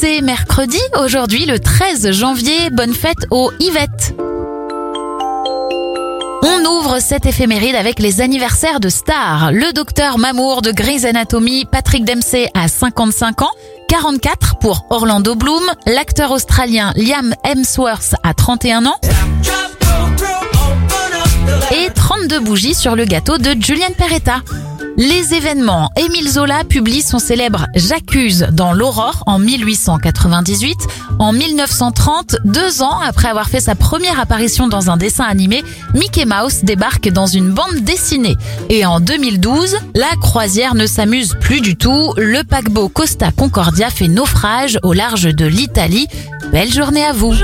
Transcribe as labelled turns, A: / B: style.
A: C'est mercredi, aujourd'hui le 13 janvier. Bonne fête aux Yvette. On ouvre cette éphéméride avec les anniversaires de stars. Le docteur Mamour de Grey's Anatomy, Patrick Dempsey à 55 ans, 44 pour Orlando Bloom, l'acteur australien Liam Hemsworth à 31 ans et 32 bougies sur le gâteau de Julian Peretta. Les événements. Émile Zola publie son célèbre J'accuse dans l'Aurore en 1898. En 1930, deux ans après avoir fait sa première apparition dans un dessin animé, Mickey Mouse débarque dans une bande dessinée. Et en 2012, la croisière ne s'amuse plus du tout. Le paquebot Costa Concordia fait naufrage au large de l'Italie. Belle journée à vous.